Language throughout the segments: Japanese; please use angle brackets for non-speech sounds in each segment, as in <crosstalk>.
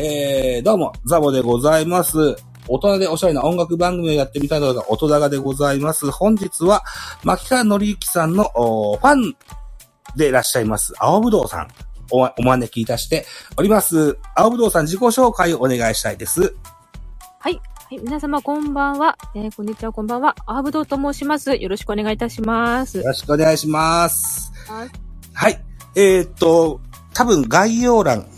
えー、どうも、ザボでございます。大人でおしゃれな音楽番組をやってみたいのが音高でございます。本日は、牧川のりゆきさんのおファンでいらっしゃいます、青ぶどうさん、おお招きいたしております。青ぶどうさん自己紹介をお願いしたいです。はい。はい。皆様、こんばんは。えーこんにちは、こんばんは。アーブドウと申します。よろしくお願いいたしますよ。ろしくお願いします。はいはい。えーっと、多分概要欄、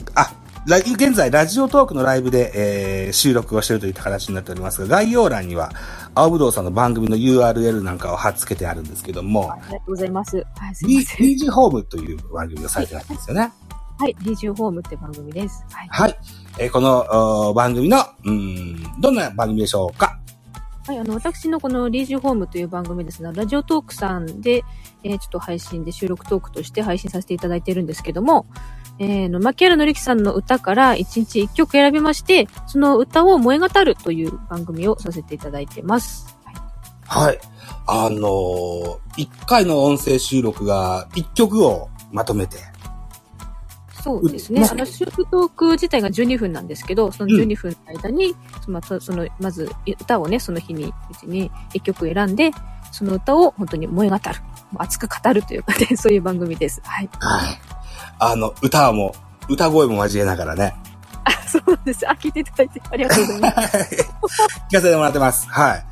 現在ラジオトークのライブで、えー収録をしているといった形になっておりますが、概要欄には、青ぶどうさんの番組の URL なんかを貼っ付けてあるんですけどもあ、りがとうございます。はい、すいません。BG ホームという番組をされてるんですよね。はい。リージュホームって番組です。はい。はい。えーこのお番組の、うーん、どんな番組でしょうか？はい。あの、私のこのリージュホームという番組ですね、ラジオトークさんで、えーちょっと配信で収録トークとして配信させていただいてるんですけども、えーの、牧原のりきさんの歌から1日1曲選びまして、その歌を燃え語るという番組をさせていただいてます。はいはい。あのー、1回の音声収録が1曲をまとめて、そうですね。まあの、収録トーク自体が12分なんですけど、その12分の間に、その、その、まず、歌をね、その日に、うちに1曲選んで、その歌を本当に燃え語る。熱く語るというかね、そういう番組です。はい。はい。あの、歌も、歌声も交えながらね。あ、そうなんです。あ、聞いていただいてありがとうございます。<laughs> 聞かせてもらってます。はい。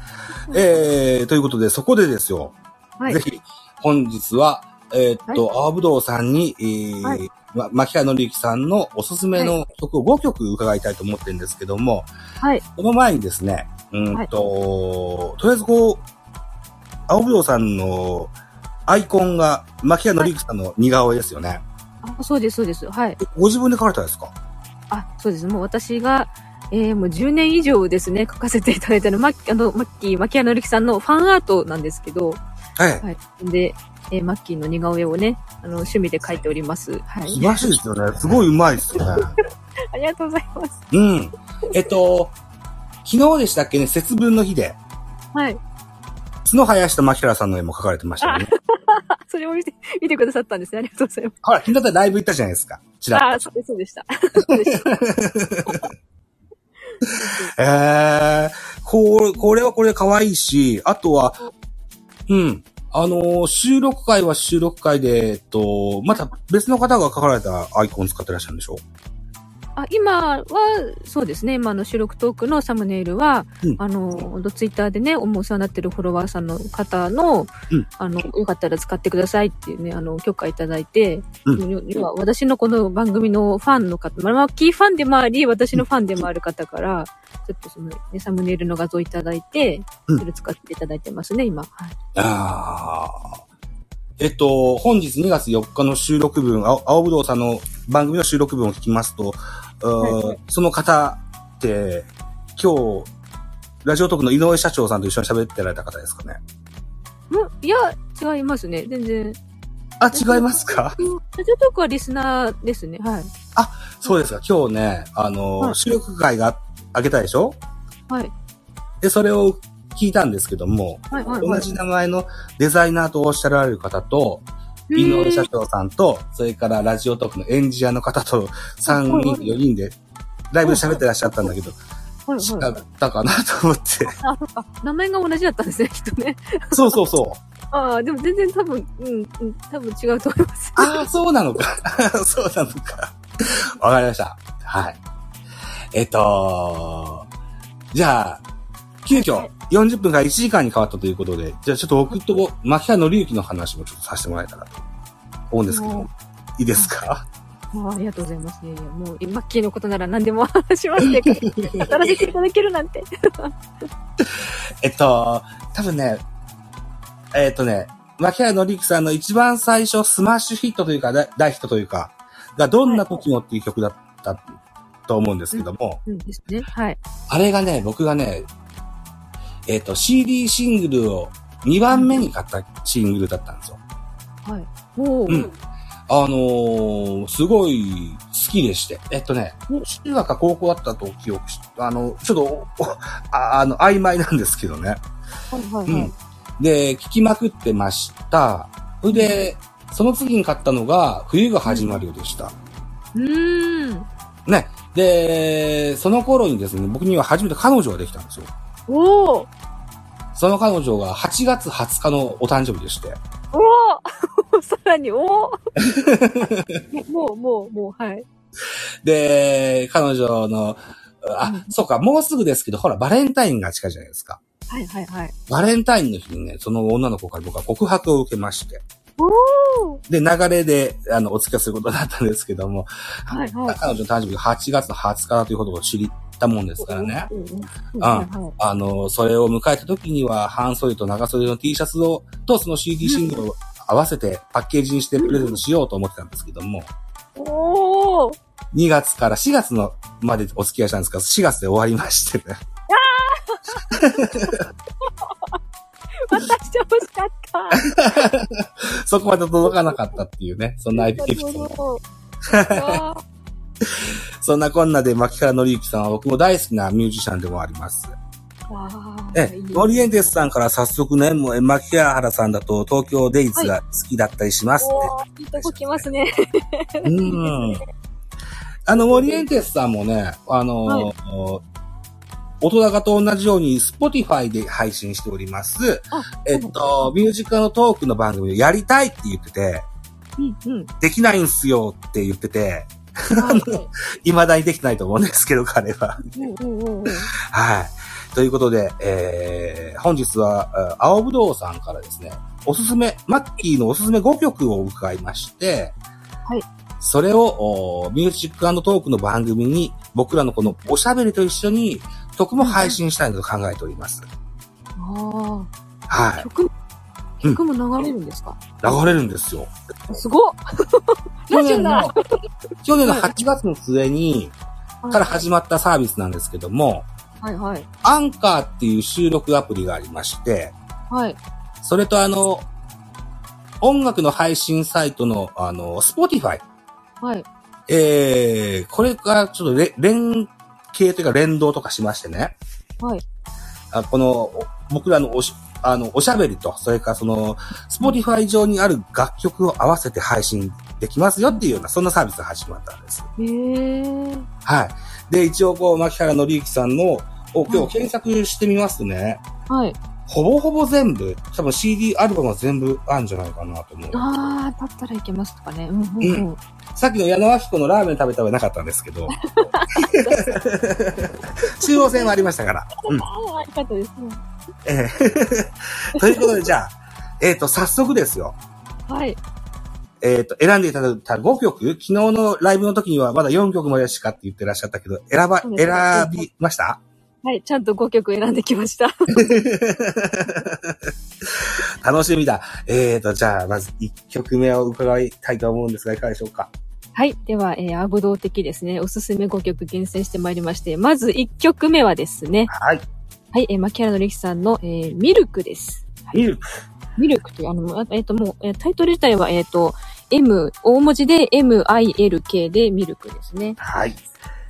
えー、ということで、そこでですよ。はいぜ。ひ、本日は、えーっと、青ぶどうさんに、えーはいま、牧原のりゆきさんのおすすめの曲を5曲伺いたいと思ってるんですけども、はい。その前にですね、うんと、とりあえずこう、青ぶどうさんのアイコンが牧原のりゆきさんの似顔絵ですよね。あ、そうです、そうです。はい。えご自分で描かれたんですか？あ、そうです。もう私が、えー、もう10年以上ですね、書かせていただいたの、マッキー、あの、マッキー、マキアのりきさんのファンアートなんですけど、はい。はい。で、えーマッキーの似顔絵をね、あの、趣味で描いております。はい。素晴らしいですよね。すごいうまいですよね。<laughs> ありがとうございます。うん。えっと、昨日でしたっけね、節分の日で、はい。角生やした牧原さんの絵も描かれてましたよね。あ、<laughs> それを見て、見てくださったんですね。ありがとうございます。ほら、昨日だったらライブ行ったじゃないですか。ちらっあー、そうでした。そうでした。と。えー、これ、これはこれで可愛いし、あとは、うん。あのー収録会は収録会で、えっと、また別の方が書かれたアイコン使ってらっしゃるんでしょ？あ、今は、そうですね。今あの収録トークのサムネイルは、うんあの、ツイッターでね、おお世話になってるフォロワーさんの方の、うんあの、よかったら使ってくださいっていうね、あの、許可いただいて、うん要要は私のこの番組のファンの方、まあ、マッキーファンでもあり、私のファンでもある方から、ちょっとその、ね、サムネイルの画像いただいて、うんそれ使っていただいてますね、今。はい。ああ。えっと、本日2月4日の収録分、青青ぶどうさんの番組の収録分を聞きますと、はいはその方って、今日、ラジオトークの井上社長さんと一緒に喋ってられた方ですかね？うんいや、違いますね。全然。あ、違いますか？ラジオトークはリスナーですね。はい。そうですか。今日ね、あの、はい収録会があげたでしょ？はい。で、それを聞いたんですけども、はい、はい。はい同じ名前のデザイナーとおっしゃられる方と、井上社長さんと、それからラジオトークのエンジニアの方と3人、4人でライブで喋ってらっしゃったんだけど、はい違はいったかなと思って。あ、そっか。名前が同じだったんですね、きっとね。そうそうそう。ああ、でも全然多分、うん、うん、多分違うと思います。ああ、そうなのか。<laughs> そうなのか。わかりました。はい。えっと、じゃあ、急遽40分から1時間に変わったということで、じゃあちょっと僕と槇原敬之の話もちょっとさせてもらえたらと思うんですけどいいですか？ありがとうございます。いやいや、もう、マッキーのことなら何でも話しますって、語らせていただけるなんて。<laughs> えっと、多分ね、えっとね、槇原敬之さんの一番最初スマッシュヒットというか、大大ヒットというか、がどんな時もっていう曲だったと思うんですけども、うんですね。はい。あれがね、僕がね、えっ、と、CD シングルを2番目に買ったシングルだったんですよ。はい。おーうんあのー、すごい好きでして。えっとねうん、中学か高校だったと記憶し、あの、ちょっと、お <laughs> ああの、曖昧なんですけどね。はいはいはいうん。。で、聞きまくってました。それで、その次に買ったのが、冬が始まるよでした。うーん。ね。で、その頃にですね、僕には初めて彼女ができたんですよ。おおその彼女が8月20日のお誕生日でして。おお <laughs> さらに、おおもう、もう、もう、はい。で、彼女の、あ、うんそうか、もうすぐですけど、ほら、バレンタインが近いじゃないですか。はい、はい、はい。バレンタインの日にね、その女の子から僕は告白を受けまして。で、流れで、あの、お付き合いすることになったんですけども、はい、はい。彼女の誕生日が8月の20日だということを知ったもんですからね。うん。あの、それを迎えた時には、半袖と長袖の T シャツを、とその CD シングルを合わせてパッケージにしてプレゼントしようと思ってたんですけども、おお2月から4月のまでお付き合いしたんですが、4月で終わりましてね。<laughs> 私欲しかった。<laughs> そこまで届かなかったっていうね、そんなエピソード。<laughs> <laughs> そんなこんなで、牧原紀之さんは僕も大好きなミュージシャンでもあります。わえー、モリエンテスさんから早速ね、もう、え牧原さんだと東京デイズが好きだったりしますおーいいとこ来ますね。って。うん。あの、モリエンテスさんもね、あの、はい大人がと同じように、Spotify で配信しております。あえっと、ミュージカルのトークの番組をやりたいって言ってて、うん、うん。できないんすよって言ってて、はい未だにできてないと思うんですけど、彼は。はい。ということで、えー、本日は、あ青ぶどうさんからですね、おすすめ、マッキーのおすすめ5曲を伺いまして、はい。それを、おミュージックトークの番組に、僕らのこのおしゃべりと一緒に、曲も配信したいと考えております。ああ、はい。曲、曲も流れるんですか、流れるんですよ。すごっ <laughs> 去ラジオ年だの、去年の8月の末に、から始まったサービスなんですけども、はいはい。アンカーっていう収録アプリがありまして、はい。それとあの、音楽の配信サイトの、あの、Spotify。はい。えー、これがちょっとれ連携というか連動とかしましてね。はい。あこの、お僕らのおし、あの、おしゃべりと、それからその、Spotify 上にある楽曲を合わせて配信できますよっていうような、そんなサービスが始まったんです。へえ。はい。で、一応こう、牧原紀之さんの、を今日検索してみますとね、はい。ほぼほぼ全部、多分 CD アルバムは全部あるんじゃないかなと思う。ああ、だったらいけますとかね。うんうんうん。さっきの矢野明子のラーメン食べたはなかったんですけど。<laughs> <laughs> 中央線はありましたから。うん。ああ、よかったですね。ええ <laughs> ということで、じゃあ、えっ、と、早速ですよ。はい。えっ、と、選んでいただいた5曲、昨日のライブの時にはまだ4曲までしかって言ってらっしゃったけど、選ば、選びました？はい。ちゃんと5曲選んできました。<laughs> 楽しみだ。えっ、と、じゃあ、まず1曲目を伺いたいと思うんですが、いかがでしょうか？はい。では、えー、アブドウ的ですね。おすすめ5曲厳選してまいりまして、まず1曲目はですね。はい。はい。えー、牧原のりきさんの、えー、ミルクです。ミルク。ミルクという、あの、あえっ、と、もう、えータイトル自体は、えっ、と、M、大文字で MILK でミルクですね。はい。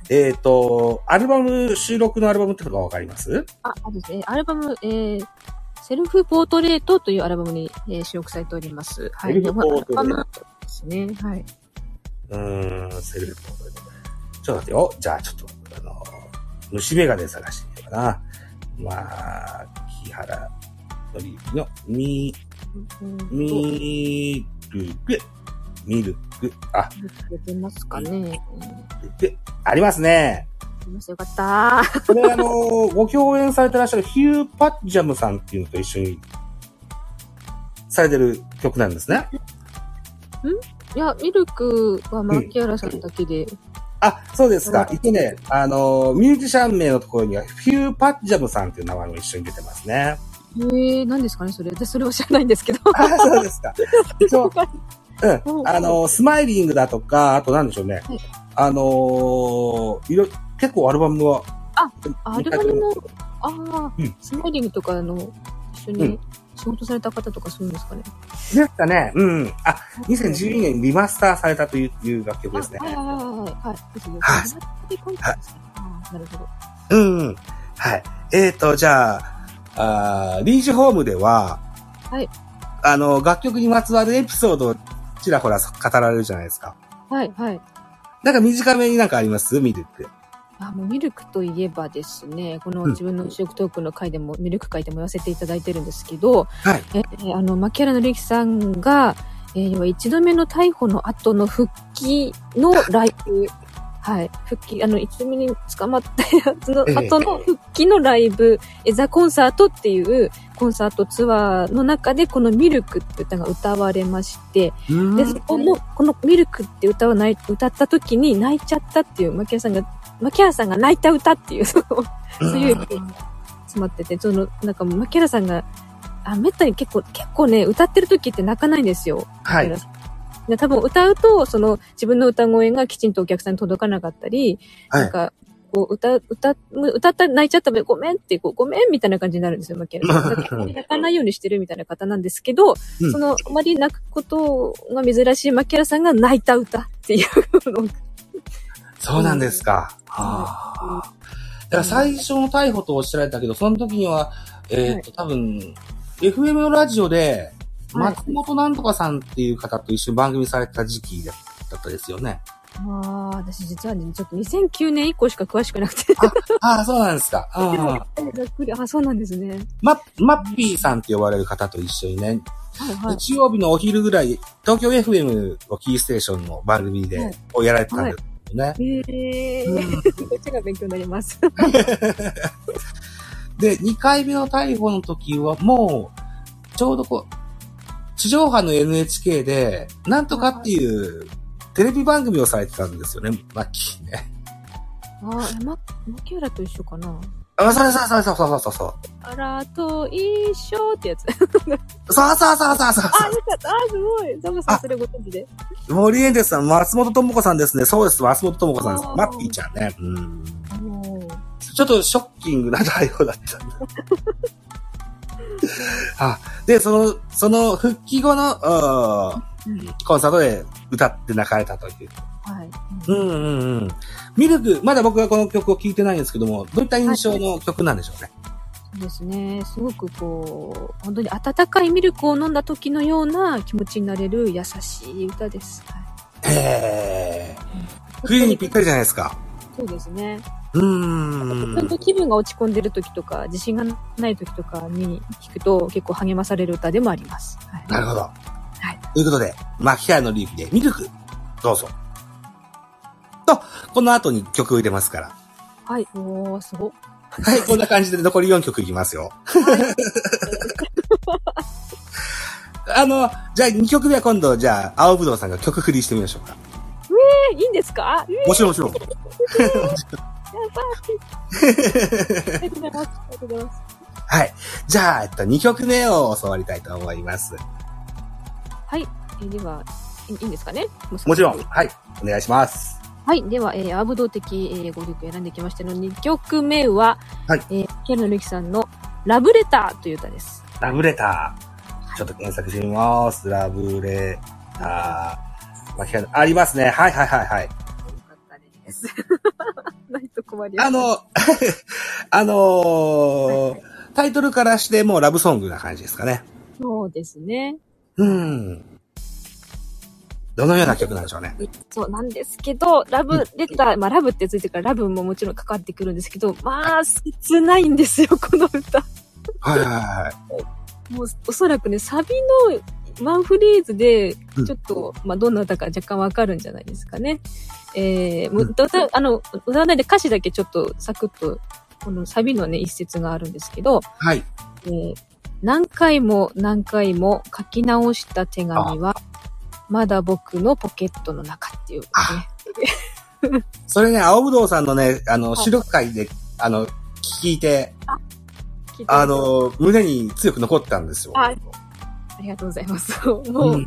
えっ、と、アルバム、収録のアルバムってのがわかります？あ、あですね。アルバム、えー、セルフポートレートというアルバムに、えー収録されております。はい。セルフポートレートですね。はい。うーん、セルフポートレート。ちょっと待ってよ。じゃあ、ちょっと、あの、虫眼鏡探してみようかな。まあ、木原のりの、み、ミルク、ミルク、あ、出てますかね。ありますね。よかった。これあの、ご共演されてらっしゃるヒュー・パッジャムさんっていうのと一緒に、されてる曲なんですね。いや、ミルクは牧原さんだけで、あ、そうですか。うん一応ね、あの、ミュージシャン名のところには、ヒュー・パッジャムさんっていう名前も一緒に出てますね。へえ、何ですかね、それ。私、それを知らないんですけど。<laughs> あ、そうですか。<laughs> 一応、ううんん。あの、スマイリングだとか、あとなんでしょうね。はいあのーいろ、結構アルバムは、あアルバムの、ああ、うんスマイリングとかの、一緒にうん仕事された方とかそういうんですかね？ですかね。うん。あ、2012年にリマスターされたといういう楽曲ですねあ。はいはいはいはい。はい。はいなるほど。うんうん。はい。えっ、と、じゃあ、あーリージュホームでは、はい。あの、楽曲にまつわるエピソードをちらほら語られるじゃないですか。はいはい。なんか短めになんかあります？ミルク。あ、もうミルクといえばですね、このうん自分の主力トークの回でも、ミルク回でも言わせていただいてるんですけど、はい。えーあの、牧原紀之さんが、えー要は一度目の逮捕の後の復帰のライブ、<laughs> はい。復帰、あの、一度目に捕まったやつのええ後の復帰のライブ、えザ・コンサートっていうコンサートツアーの中で、このミルクって歌が歌われまして、うんで、そこの、このミルクって歌をない歌った時に泣いちゃったっていう、牧原さんが、牧原さんが泣いた歌っていう、その、そういう詰まってて、その、なんか、牧原さんが、あ、めったに結構、結構ね、歌ってる時って泣かないんですよ。はい。で多分歌うと、その、自分の歌声がきちんとお客さんに届かなかったり、はい。なんか、こう、歌、歌、歌ったら泣いちゃったらごめんって、こう、ごめんみたいな感じになるんですよ、牧原さん。泣かないようにしてるみたいな方なんですけど、うんその、あまり泣くことが珍しい牧原さんが泣いた歌っていうのをそうなんですか。はあ。だから最初の逮捕とおっしゃられたけど、その時には、えっ、と、多分、FM のラジオで、はい松本なんとかさんっていう方と一緒に番組されてた時期だったですよね。ああ、私実はね、ちょっと2009年以降しか詳しくなくて。<laughs> ああ、そうなんですか。<laughs> うん。ざっくり、あ、そうなんですね。ま、マッピーさんって呼ばれる方と一緒にね、はいはい。日曜日のお昼ぐらい、東京 FM をキーステーションの番組はでい、をやられてたんですよね。ええうん <laughs> こっちが勉強になります。<laughs> で、2回目の逮捕の時は、もう、ちょうどこう、地上波の NHK で、なんとかっていう、テレビ番組をされてたんですよね、マッキーね。ああ、えま、牧原と一緒かなあ、そうそうそうそうそうそうそう。あらと一緒ってやつ。そうそうそうそうそうあ、よかった。あ、すごい。ザボさん、それご存知で。森エンデスさん、松本智子さんですね。そうです、松本智子さんですマッピーちゃんね。うん。ちょっとショッキングな対応だった。<laughs> あ、で、その、その復帰後の、うんうんコンサートで歌って泣かれたという。はい。うんうんうん。ミルク、まだ僕はこの曲を聴いてないんですけども、どういった印象の曲なんでしょうね？そうですね。すごくこう、本当に温かいミルクを飲んだ時のような気持ちになれる優しい歌です。はいへー。冬にぴったりじゃないですか。そうですね。うー本当ん。気分が落ち込んでる時とか、自信がない時とかに聞くと結構励まされる歌でもあります。はい。なるほど。はい。ということで、牧原のリーフでミルク、どうぞ。と、この後に曲を入れますから。はい。おー、すごっ。はい、こんな感じで残り4曲いきますよ。あの、じゃあ2曲目は今度、じゃあ、青ぶどうさんが曲振りしてみましょうか。え、いいんですか？えもちろんもちろん。い。ありがとうございます。ありがとうございます。はい。じゃあ、えっと、2曲目を教わりたいと思います。はい。えーでは、いいいんですかね？もちろん。はい。お願いします。はい。では、えー、アーブド的、えー、5曲選んできましたの2曲目は、はいえー、キャラのルキさんのラブレターという歌です。ラブレター。ちょっと検索してみます。ラブレター。ありますね。はいはいはいはい。よかったです。<laughs> ないと困ります。あの、<laughs> あのータイトルからしてもうラブソングな感じですかね。そうですね。うん。どのような曲なんでしょうね？そうなんですけど、ラブレター、まあラブってついてるからラブももちろんかかってくるんですけど、まあ、切ないんですよ、<laughs> この歌。はいはいはい。もう、おそらくね、サビのワンフレーズでうん、ちょっと、まあ、どんな歌か若干わかるんじゃないですかね。えー、もう歌、あの、歌わないで歌詞だけちょっとサクッと、このサビのね、一節があるんですけど、はい。えー何回も何回も書き直した手紙は、まだ僕のポケットの中っていう、ね。それね、青ぶどうさんのね、あの、はい収録会で、あの、聞いて、聞いてあの、胸に強く残ったんですよ。あありがとうございます。もう、うん。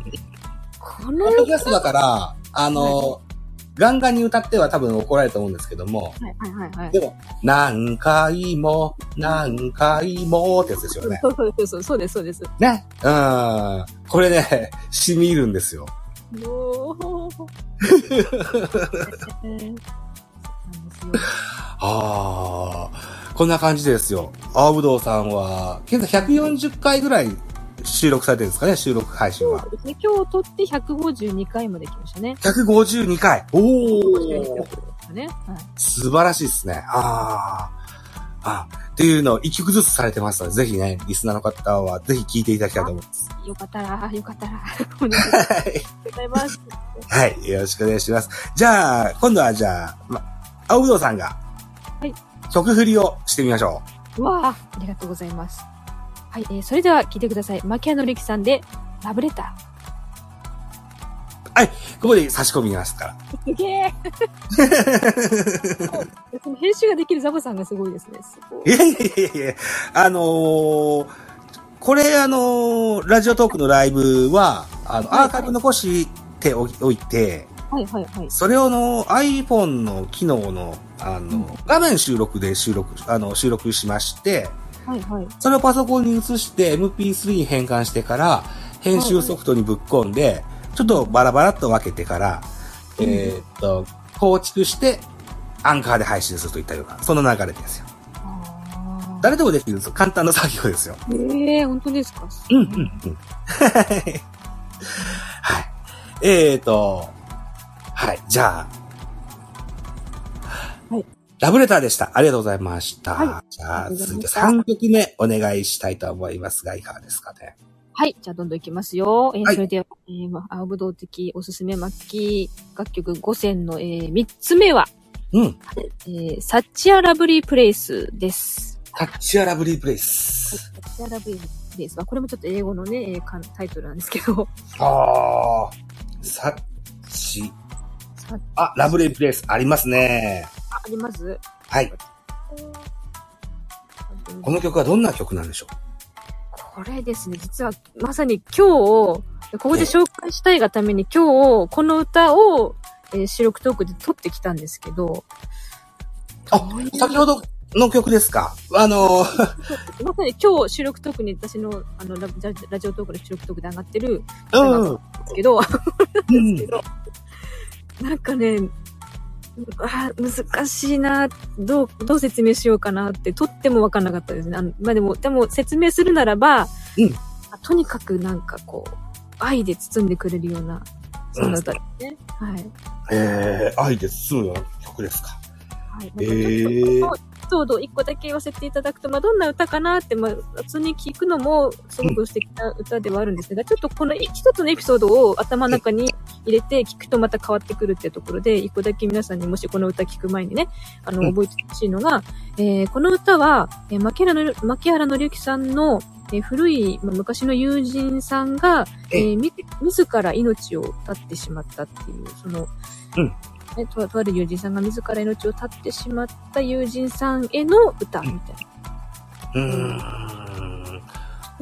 このポッドキャストだから、あの、ガンガンに歌っては多分怒られると思うんですけども、はいはいはいはい。でも、何回も、何回もってやつですよね。そうそうそうそうです、そうです。ね。うん。これね、染み入るんですよ。もう、えー。<laughs> ああ、こんな感じですよ。青ぶどうさんは、現在140回ぐらい収録されてるんですかね、収録配信はそう。ですね。今日撮って152回まで来ましたね。152回。お52ー。曲ね。はい。素晴らしいですね。ああ。あっていうのを一曲ずつされてますので、ぜひね、リスナーの方はぜひ聴いていただきたいと思います。よかったら、よかったら、お願いします。はい。よろしくお願いします。じゃあ、今度はじゃあ、ま、青ぶどうさんが、はい。曲振りをしてみましょう。わあ、ありがとうございます。はい、えー、それでは聞いてください。マキアノリキさんで、ラブレタはい。ここで差し込みますから。ー。すげえ編集ができるザボさんがすごいですね。すごい。いやいやいやいや、あのーこれあのーラジオトークのライブは、あの、はいアーカイブ残しておおいて、はいはいはい。それをの iPhone の機能の、あの、うん画面収録で収録、あの、収録しまして、はいはい。それをパソコンに移して MP3 に変換してから、編集ソフトにぶっ込んで、ちょっとバラバラっと分けてから、うんえーっと、構築して、アンカーで配信するといったような、その流れですよ。あ誰でもできるんですよ。簡単な作業ですよ。ーええー、本当ですか？うんうんうん。<laughs> はい。えーと、はい。じゃあ。はい。ラブレターでした。ありがとうございました。はいじゃあ、続いてうございま3曲目お願いしたいと思いますが、いかがですかね？はい。じゃあ、どんどんいきますよ。えーはいそれでは、えーま青ぶどう的おすすめ末期楽曲5選の、えー、3つ目は、うん。えー、サッチアラブリープレイスです。タッチアラブリープレイス。サッチアラブリープレイスは、これもちょっと英語のね、えータイトルなんですけど、あー。サッチ。あ、ラブリープレイスありますね。ああります？はい。この曲はどんな曲なんでしょこれですね、実はまさに今日、ここで紹介したいがために今日、この歌を、えー収録トークで撮ってきたんですけど、あ先ほどの曲ですか？あのー、<laughs> まさに今日収録トークに私のあのラララジオトークの収録トークで上がってるんでうん。すけど、うんけど、<laughs> なんかね、あー難しいな、どう、どう説明しようかなって、とってもわかんなかったですね。あのまあでも、でも説明するならば、うんあとにかくなんかこう、愛で包んでくれるような、そんな歌ですね。はい。えー、愛で包むような曲ですか。はい。えーソードを一個だけ言わせていただくと、まあ、どんな歌かなって、まあ、普通に聞くのも、すごく素敵な歌ではあるんですが、ちょっとこの一つのエピソードを頭の中に入れて聞くとまた変わってくるっていうところで、一個だけ皆さんにもしこの歌聞く前にね、あの、うん。覚えてほしいのが、えーこの歌は、えー、牧原の、牧原のりゆきさんの、えー古い、まあ昔の友人さんが、えーみ、自ら命を絶ってしまったっていう、その、うんね、ととある友人さんが自ら命を絶ってしまった友人さんへの歌みたいな。うーん。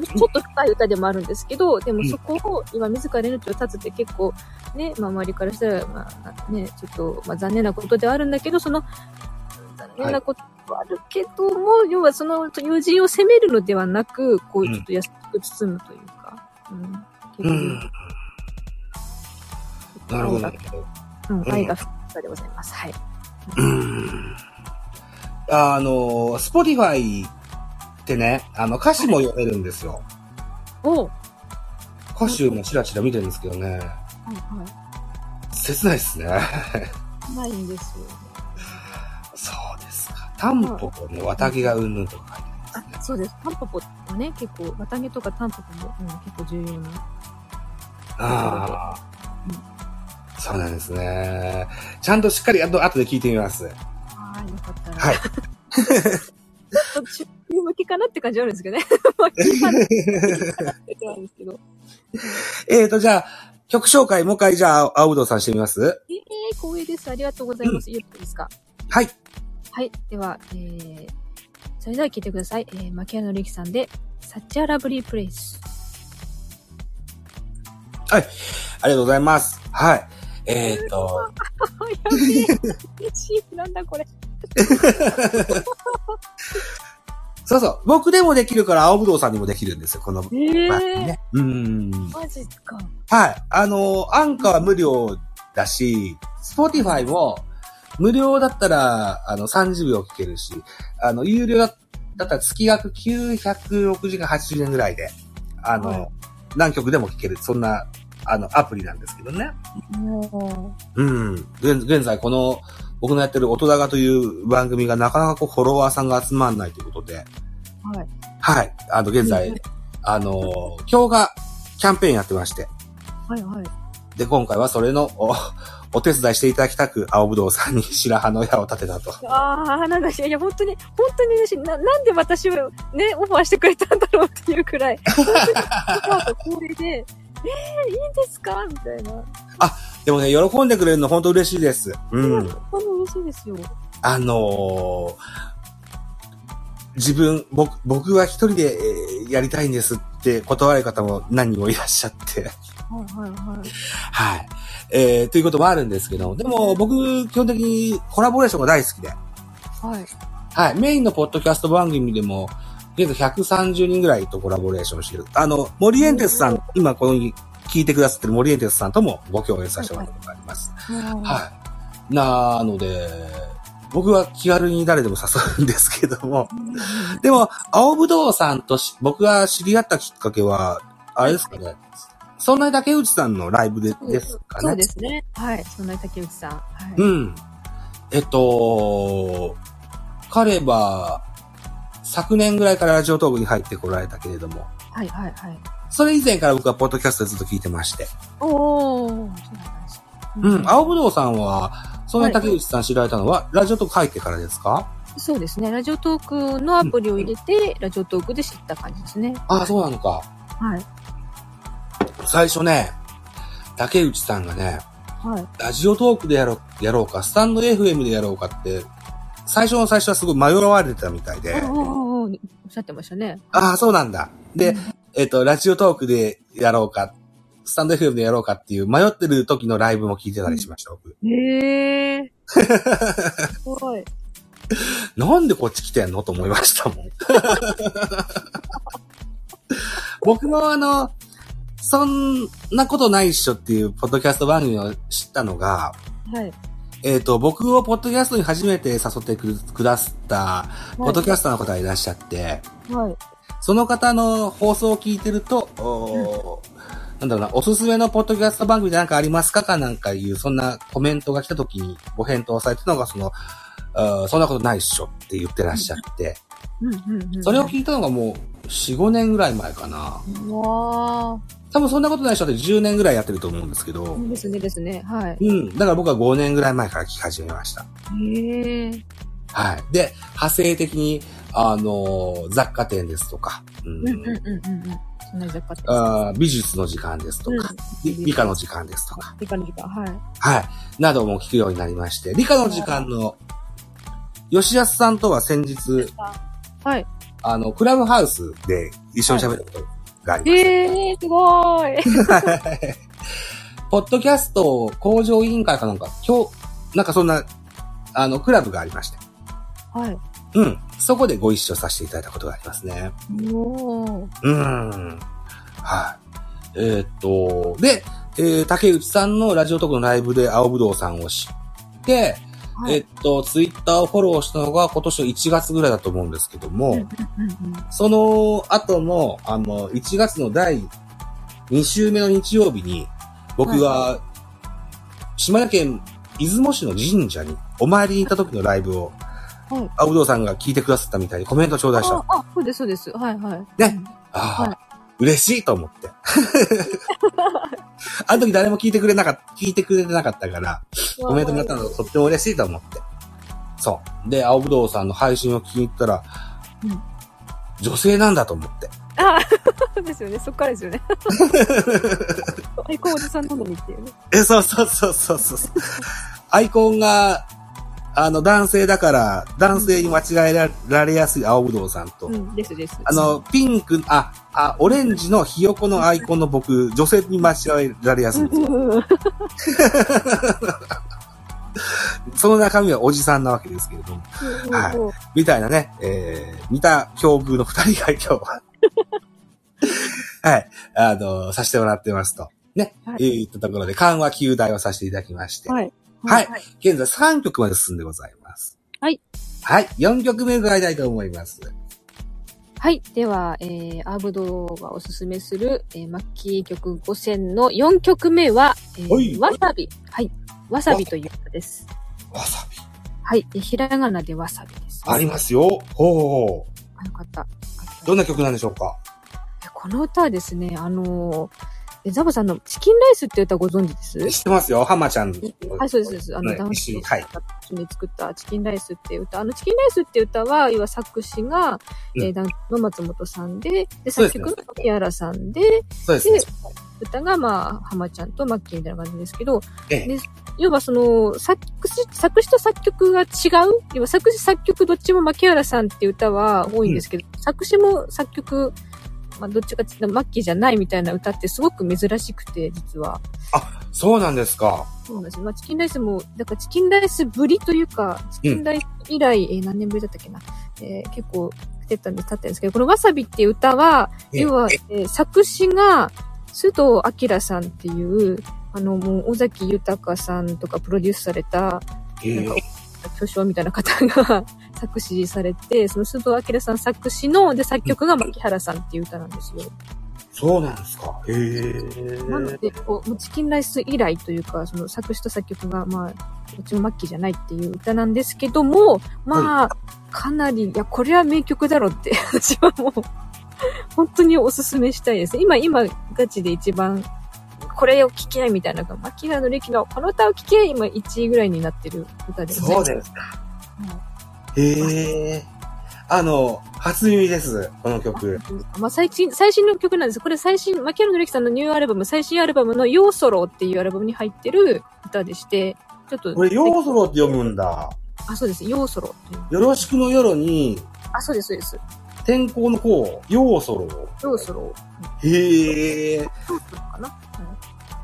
ちょっと深い歌でもあるんですけど、でもそこを今自ら命を絶つって結構ね、まあ周りからしたら、まあね、ちょっと、まあ残念なことではあるんだけど、その、残念なことはあるけども、要はその友人を責めるのではなく、こう、うんちょっと優しく包むというか、うん。うん。なるほど。うん、愛が深い歌でございます。はい。うん。あの、 Spotifyってね、あの、歌詞も読めるんですよ。おは歌詞もチラチラ見てるんですけどね。いは切ないですね。い。ないんですよ。そうですか。タンポポの綿毛がうんぬんとか書いてありますね。あ、そうです。タンポポはね、結構、綿毛とかタンポポも、うん、結構重要な。ああ。そうなんですね。ちゃんとしっかりあと後で聞いてみます。はい、よかったら。はい。ちょっと中級向きかなって感じはあるんですけどね。<laughs> <laughs> えーと、じゃあ、曲紹介もう一回じゃあ、青ぶどうさんしてみます？えー、光栄です。ありがとうございます。いいですか？はい。はい。では、えー、それでは聞いてください。えー、牧野力さんで、サッチャーラブリープレイス。ありがとうございます。はい。えーと、あ、<laughs> やべえ。嬉しい。なんだこれ。そうそう。僕でもできるから、青ぶどうさんにもできるんですよ、このえー、番組ね。うん。マジか。はい。あの、アンカーは無料だし、 Spotifyも無料だったら、あの、30秒聞けるし、あの、有料だったら月額960円、80円ぐらいで、あの、はい何曲でも聞ける、そんな、あの、アプリなんですけどね。もうん。現現在、この僕のやってる音高という番組がなかなかこうフォロワーさんが集まんないということで、はい。はい。あの、現在、うんあのー今日がキャンペーンやってまして、はいはい。で、今回はそれのお、お手伝いしていただきたく、青ぶどうさんに白羽の矢を立てたと。ああ、なんだし、いや、本当に、本当に嬉しい。な、なんで私をね、オファーしてくれたんだろうっていうくらい。<laughs> 本当に、スカート光栄で、えー、いいんですか？みたいな。でもね、喜んでくれるの本当嬉しいです。うん。本当に嬉しいですよ。あのー自分、僕、僕は一人で、えーやりたいんですって断る方も何人もいらっしゃって。はいはいはい。はい。えー、ということもあるんですけど、でも僕、基本的にコラボレーションが大好きで。はい。はい。メインのポッドキャスト番組でも、現在130人ぐらいとコラボレーションしてる。あの、森エンテスさん、今この聞いてくださってる森エンテスさんともご共演させてもらったことがあります。ははい。なので、僕は気軽に誰でも誘うんですけども、でも、青ぶどうさんとし僕が知り合ったきっかけは、あれですかね。そんなに竹内さんのライブでい。ですかね。そうですね。はい。そんな竹内さん。はい。うん。えっと、彼は、昨年ぐらいからラジオトークに入ってこられたけれども、はいはいはい。それ以前から僕はポッドキャストでずっと聞いてまして。おー、そうなんです。うん。青ぶどうさんは、そんなに竹内さん知られたのは、ラジオトーク入ってからですか？そうですね。ラジオトークのアプリを入れて、ラジオトークで知った感じですね。ああ、そうなのか。はい。最初ね、竹内さんがね、はい。ラジオトークでやろう、やろうか、スタンド FM でやろうかって、最初の最初はすごい迷われてたみたいで、おおおおっしゃってましたね。ああ、そうなんだ。で、えっ、と、ラジオトークでやろうか、スタンド FM でやろうかっていう迷ってる時のライブも聞いてたりしました、僕。へえ。すごい。なんでこっち来てんのと思いましたもん。僕もあの、そんなことないっしょっていうポッドキャスト番組を知ったのが、はい。えっ、と、僕をポッドキャストに初めて誘ってくくださった、ポッドキャスターの方がいらっしゃって、はい。その方の放送を聞いてると、おーなんだろうな、おすすめのポッドキャスト番組でなんかありますかかなんかいう、そんなコメントが来た時にご返答されてたのが、その、あーそんなことないっしょって言ってらっしゃって、うんうんうん。それを聞いたのがもう、4、5年ぐらい前かな。うわ多分そんなことないっしょって10年ぐらいやってると思うんですけどー。、ですねですね。はい。うん。だから僕は5年ぐらい前から聞き始めました。へえ。はい。で、派生的に、あのー雑貨店ですとか、うんうんうんうんうんうん。そんな雑貨店。あー美術の時間ですとか、うん理理科の時間ですとか、理科の時間。はい。はい。なども聞くようになりまして、理科の時間の、吉安さんとは先日、はい。あの、クラブハウスで一緒に喋ったことがありました。へえ、すごい。<laughs> ポッドキャスト工場委員会かなんか、今日、なんかそんな、あの、クラブがありまして。はい。うん。そこでご一緒させていただいたことがありますね。おー。うーん。はい。えーっと、で、えー竹内さんのラジオトークのライブで青ぶどうさんを知って、はいえっと、ツイッターをフォローしたのが今年の1月ぐらいだと思うんですけども、うんうんうんその後も、あの、1月の第2週目の日曜日に、僕は、島根県出雲市の神社にお参りに行った時のライブを、はい青さんが聞いてくださったみたいにコメント頂戴した。あ、あ、そうです、そうです。はい、はい。ねああ、はい嬉しいと思って。あの時誰も聞いてくれなかった、聞いてくれてなかったから、コメントもらったのがとっても嬉しいと思って。そう。で、青ぶどうさんの配信を聞いたら、うん女性なんだと思って。あ、そ <laughs> うですよね。そっからですよね。<laughs> アイコンおじさんなのにっていうね。え、そうそうそうそうそう。アイコンが、あの、男性だから、男性に間違えられやすい青ぶどうさんと、うん、ですです。あの、ピンク、あ、あ、オレンジのひよこのアイコンの僕、女性に間違えられやすいんです <laughs> その中身はおじさんなわけですけれども。はいうんみたいなね、えー、似た境遇の二人が今日は、<laughs> はい、あの、させてもらってますと。ね、はい。い、ったところで緩和球大をさせていただきまして、はい。はい現在3曲まで進んでございます。はい。はい、4曲目伺いたいと思います。はい。では、えー、アーブドがおすすめする、えー、マッキー曲5選の4曲目は、えはいー、わさび。はい。わさびという歌です。わさび。はい。でひらがなでわさびです。ありますよ。ほうほうほあ、よかった。う。どんな曲なんでしょうか？えこの歌はですね、あのーえザボさんのチキンライスって歌ご存知です？知ってますよ。浜ちゃん。はい、そうですそうです。あの、ねダンスに作ったチキンライスって歌。あの、チキンライスって歌は、要は作詞が、うんえーダンスの松本さんで、で、作曲が木原さんで、でそうですね。、歌がまあ、浜ちゃんとマッキーみたいな感じですけど、ええで要はその、作詞、作詞と作曲が違う？要は作詞作曲どっちも牧原さんって歌は多いんですけど、作詞も作曲、まあどっちかっていうとマッキーじゃないみたいな歌ってすごく珍しくて、実は。そうなんですか。そうなんですよ。まあ、チキンライスも、だからチキンライスぶりというか、チキンライス以来、えー何年ぶりだったっけな。えー結構、経ったんで経ったんですけど、このわさびっていう歌は、え要は、えー作詞が、須藤明さんっていう、あの、もう、尾崎豊さんとかプロデュースされた、えなんか、巨匠みたいな方が <laughs> 作詞されて、その須藤明さん作詞の、で、作曲が牧原さんっていう歌なんですよ。そうなんですか。へえ。なので、こう、チキンライス以来というか、その作詞と作曲が、まあ、どっちも末期じゃないっていう歌なんですけども、まあ、かなり、いや、これは名曲だろって、<laughs> 私はもう、本当におすすめしたいです。今、今、ガチで一番、これを聴けみたいな、牧原の歴のこの歌を聴け、今1位ぐらいになってる歌ですね。そうですか。へえ。あの、初耳です、この曲。まあ、最新、最新の曲なんです。これ最新、牧原の歴さんのニューアルバム、最新アルバムのヨーソロっていうアルバムに入ってる歌でして、ちょっと、これ、ヨーソロって読むんだ。あ、そうです。ヨーソロ。よろしくの夜に、あ、そうです、そうです。天候の方、ヨーソロ。ヨーソロ。へえ。ーかな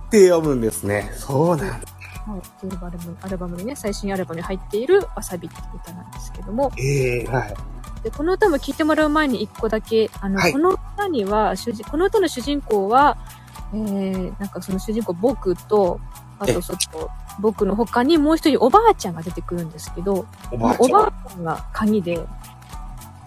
て読むんですね。そうなんだ。はい。っていうアルバム、アルバムにね、最新アルバムに入っているわさびって歌なんですけども、ええはい。で、この歌も聴いてもらう前に一個だけ、あの、はいこの歌には、主人、この歌の主人公は、えー、なんかその主人公僕と、あえとそっと、僕の他にもう一人おばあちゃんが出てくるんですけど、おばあちゃん。おばあちゃんが鍵で、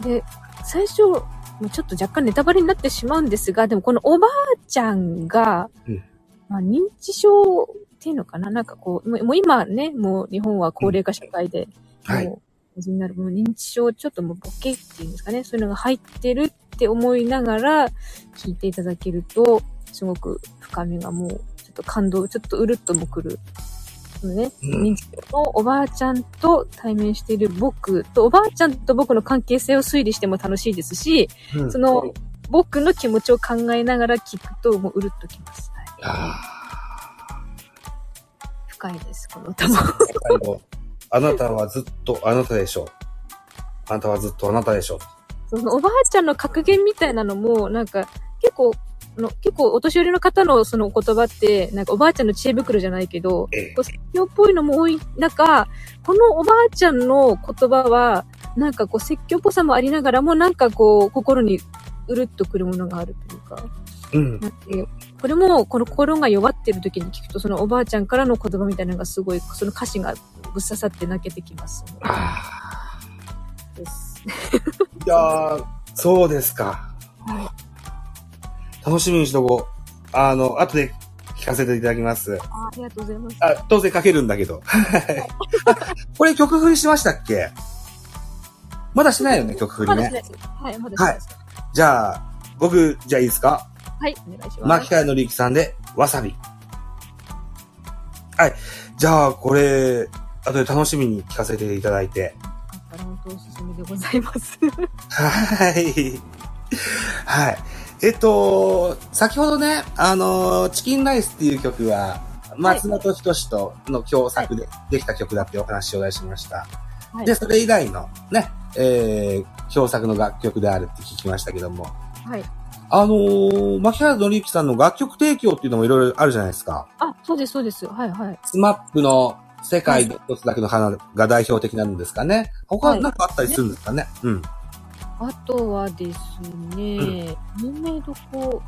で、最初、もうちょっと若干ネタバレになってしまうんですが、でもこのおばあちゃんが、うんまあ、認知症っていうのかな？なんかこう、もう今ね、もう日本は高齢化社会で、はい。もう、になる、もう認知症、ちょっともうボケっていうんですかね、そういうのが入ってるって思いながら聞いていただけると、すごく深みがもう、ちょっと感動、ちょっとうるっともくる。そのね、うん認知症のおばあちゃんと対面している僕と、おばあちゃんと僕の関係性を推理しても楽しいですし、うんその、僕の気持ちを考えながら聞くと、もううるっときます。はいあ深いです、この歌も。あなたはずっとあなたでしょう。あなたはずっとあなたでしょう。そのおばあちゃんの格言みたいなのも、なんか、結構、あの結構お年寄りの方のその言葉って、なんかおばあちゃんの知恵袋じゃないけど、ええこう説教っぽいのも多い中、このおばあちゃんの言葉は、なんかこう説教っぽさもありながらも、なんかこう、心にうるっとくるものがあるというか、うん。なんてこれも、この心が弱ってる時に聞くと、そのおばあちゃんからの言葉みたいなのがすごい、その歌詞がぶっ刺さって泣けてきます。あです。ーいやー、そうですか。楽しみにしとこう。あの、後で聞かせていただきます。あありがとうございます。あ、当然書けるんだけど。はいあこれ曲振りしましたっけ？まだしないよね、曲振りね。まだしないです。はい、まだしないです。じゃあ、僕、じゃあいいですか？はい、お願いします。牧原のりゆきさんで、わさび。はい。じゃあ、これ、後で楽しみに聞かせていただいて。本当おすすめでございます。はい。はい。えっと、先ほどね、あの、チキンライスっていう曲は、松本人志との共作でできた曲だってお話をいたしました。はい。で、それ以来のね、えー、共作の楽曲であるって聞きましたけども、はい。あのー、牧原紀之さんの楽曲提供っていうのもいろいろあるじゃないですか。あ、そうです、そうです。はい、はい。スマップの世界で一つだけの花が代表的なんですかね。他はいなんかあったりするんですかね？うん。あとはですね、有名どこ、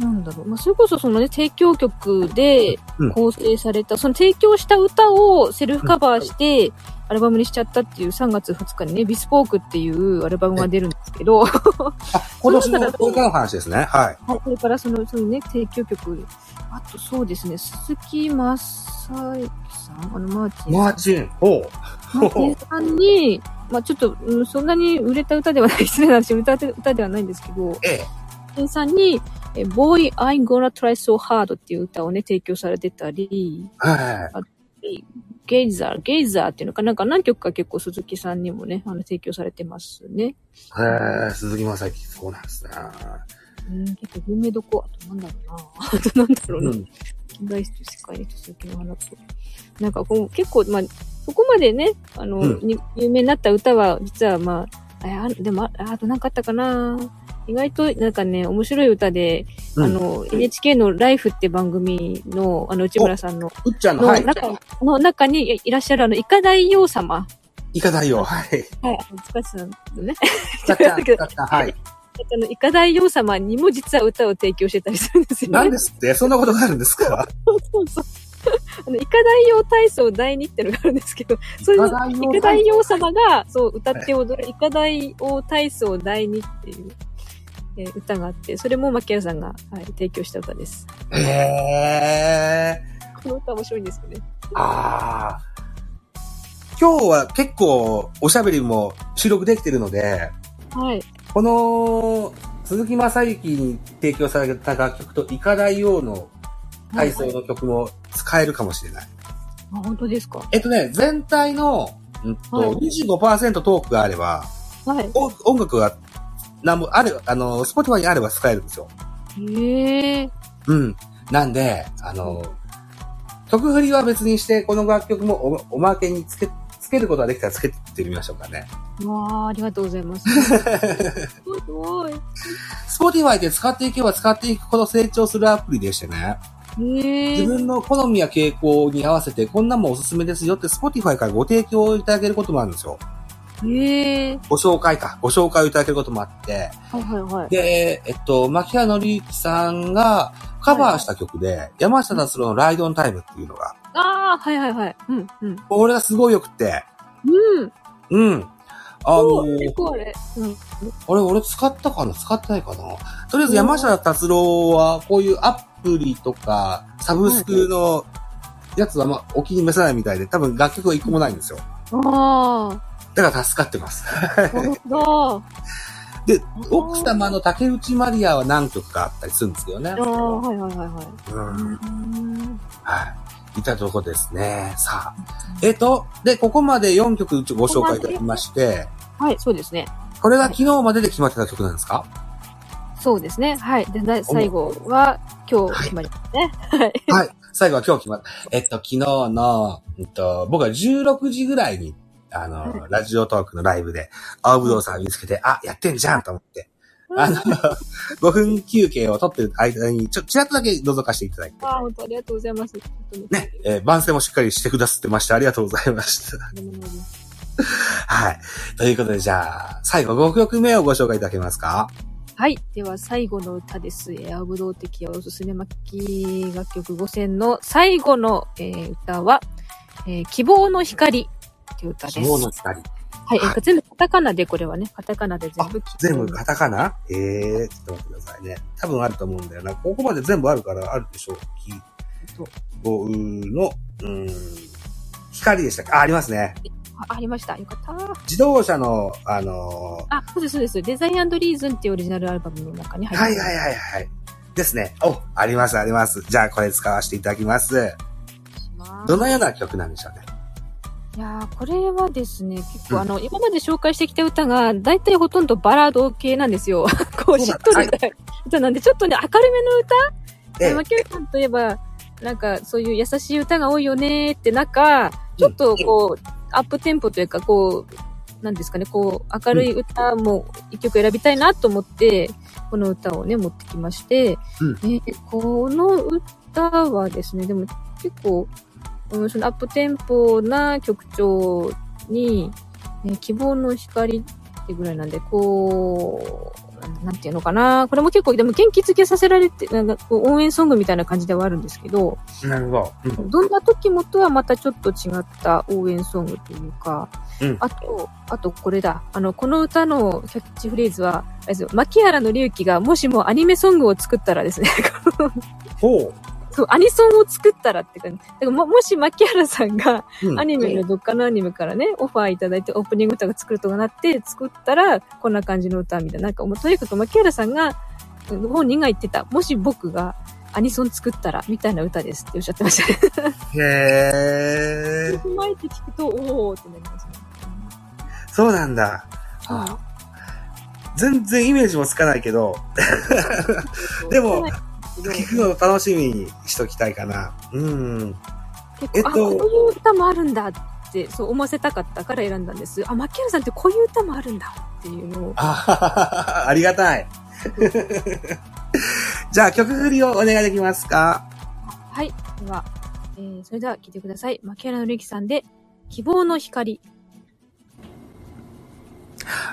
なんだろう。まあ、それこそそのね、提供曲でうん構成された、その提供した歌をセルフカバーして、アルバムにしちゃったっていう3月2日にね、ビスポークっていうアルバムが出るんですけど、あ、今年の <laughs> これからの話ですね。はい。はい、それからその、そのね、提供曲、あとそうですね、鈴木正幸さん、あの、マーチン。マーチン。ほう。マーチンさんに、まあちょっと、うんそんなに売れた歌ではない、失礼な話、売れた歌ではないんですけど、ええ。マーチンさんに、え Boy, I Gonna Try So Hard っていう歌をね、提供されてたり、はい。ゲイザー、ゲイザーっていうのかなんか何曲か結構鈴木さんにもね、あの、提供されてますね。へえ、鈴木正幸、そうなんですね。うん、結構有名どこ、あとなんだろうな。あとなんだろうな。うん。大好き世界に続きの花と。なんかこう、結構、まあ、そこまでね、あの、うんに有名になった歌は、実はまあ、ああでも、ああとなんかあったかな意外となんかね、面白い歌で、うんあの、NHK のライフって番組の、あの、内村さんの、うっちゃんの、はい。の中、の中にいらっしゃるあの、イカ大王様。いかないよ。はい。はい、あの、塚地さんのね。かっちゃん、<laughs> かっちゃん、はい。あの、イカ大王様にも実は歌を提供してたりするんですよね。なんですって？そんなことがあるんですか？そうそう。<laughs> あの、イカ大王体操第2ってのがあるんですけど、そういう、イカ大王様が、そう、歌って踊る、イカ大王体操第2っていう、えー歌があって、それも牧原さんが、はい、提供した歌です。へえ。この歌面白いんですよね。ああ。今日は結構おしゃべりも収録できてるので、はい。この鈴木雅之に提供された楽曲とイカ大王の体操の曲も使えるかもしれない。あ、本当ですか？えっとね、全体の、うんとはい25%トークがあれば、はい。お音楽が、なんも、ある、あの、スポティファイにあれば使えるんですよ。へえ。うん。なんで、あの、曲振りは別にして、この楽曲もおおまけにつけ、つけることができたらつけてみましょうかね。わあ、ありがとうございます。<laughs> すごい。スポティファイで使っていけば使っていくほど成長するアプリでしてね。へ自え。分の好みや傾向に合わせて、こんなんもおすすめですよって、スポティファイからご提供いただけることもあるんですよ。へえ。ご紹介か。ご紹介をいただけることもあって。はいはいはい。で、えっと、牧原紀之さんがカバーした曲で、山下達郎のライドオンタイムっていうのが、ああ、はいはいはい。うん、うん。これがすごい良くて、うん。うん。あのお結構あれ。うん。あれ、俺使ったかな？使ってないかな？とりあえず山下達郎は、こういうアプリとか、サブスクのやつは、まあ、お気に召さないみたいで、多分楽曲は一個もないんですよ。あだから助かってます。<laughs> で、奥様の竹内まりやは何曲かあったりするんですけどね。ああ、はいはいはいはい。うん。うんはい。いたとこですね。さあ。えっ、と、で、ここまで4曲ご紹介いただきまして、はい、そうですね。これが昨日までで決まってた曲なんですか？そうですね。はい。で、だ最後は、今日決まりますね。はい。はい。最後は今日決まった。えっと、昨日の、うんと、僕は16時ぐらいに、あの、はいラジオトークのライブで、青ぶどうさん見つけて、あ、やってんじゃんと思って、あの、5分休憩を取ってる間に、ちょ、ちらっとだけ覗かせていただいて、ああ、本当ありがとうございます。ね、えー番宣もしっかりしてくださってまして、ありがとうございました。はい。ということで、じゃあ、最後5曲目をご紹介いただけますか？はい。では、最後の歌です。えー、青ぶどう的おすすめ巻き楽曲5選の最後の、えー歌は、えー希望の光っていう歌です。の光。はい。えーはい全部カタカナで、これはね、カタカナで全部全部カタカナ？ええー、ちょっと待ってくださいね。多分あると思うんだよな。ここまで全部あるからあるでしょう。希そう望の、うーん、光でしたっけ？あ、ありますね。あありました。よかった。自動車の、あのーあ、そうです、そうです。デザインリーズンっていうオリジナルアルバムの中に入ってます。はいはいはいはい。ですね。お、ありますあります。じゃあこれ使わせていただきます。どのような曲なんでしょうね？いやーこれはですね、結構、うん。あの、今まで紹介してきた歌が、大体ほとんどバラード系なんですよ。<laughs> こう、しっとり歌なんで、ちょっとね、明るめの歌？ええ。マキュさんといえば、なんか、そういう優しい歌が多いよねーって中、ちょっとこう、アップテンポというか、こう、なんですかね、こう、明るい歌も一曲選びたいなと思って、この歌をね、持ってきまして、うん。えこの歌はですね、でも結構、うん、そのアップテンポな曲調に、ね、希望の光ってぐらいなんで、こう、なんていうのかな。これも結構、でも元気づけさせられて、なんかこう応援ソングみたいな感じではあるんですけど、なるほど。うん。どんな時もとはまたちょっと違った応援ソングというか、うんあと、あとこれだ。あの、この歌のキャッチフレーズは、あれですよ、牧原の隆起がもしもアニメソングを作ったらですね、ほう。そう、アニソンを作ったらって感じ。だからも、もし牧原さんがうんアニメのどっかのアニメからね、オファーいただいてオープニング歌が作るとかなって、作ったら、こんな感じの歌みたいな。なんかもうとにかく牧原さんが、うん本人が言ってた、もし僕がアニソン作ったら、みたいな歌ですっておっしゃってましたね。へー。踏まえて聞くと、おーってなりますね。そうなんだ。あ全然イメージもつかないけど、<laughs> でも、聞くのを楽しみにしときたいかな。うん。結構、えっとあ、こういう歌もあるんだって、そう思わせたかったから選んだんです。あ、牧原さんってこういう歌もあるんだっていうのを。あありがたい。<laughs> じゃあ曲振りをお願いできますか？はい。では、えー、それでは聞いてください。牧原のりきさんで、希望の光。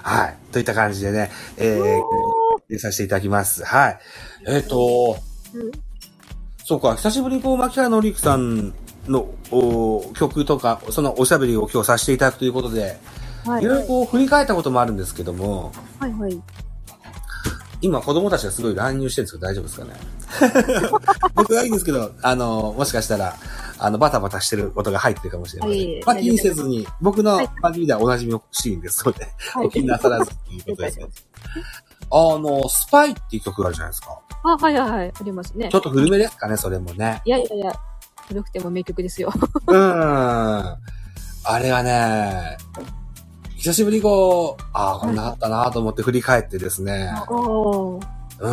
はい。といった感じでね、えー、入れさせていただきます。はい。えっ、と、うん。そうか、久しぶりにこう、牧原のりくさんのお曲とか、そのおしゃべりを今日させていただくということで、はい。ろいろこう振り返ったこともあるんですけども、はいはい。今子供たちがすごい乱入してるんですけど大丈夫ですかね？<laughs> 僕はいいんですけど、あの、もしかしたら、あの、バタバタしてる音が入ってるかもしれません。はい。まあ気にせずに、僕のはい番組ではおなじみのシーンですので、はい。お気になさらずっていうことですね。あの、スパイっていう曲があるじゃないですか。あ、はいはいはい。ありますねちょ。っと古めですかね、それもね。いやいやいや、古くても名曲ですよ。うーん。あれはね、久しぶりにこう、ああ、こんなあったなと思って振り返ってですね。おー。う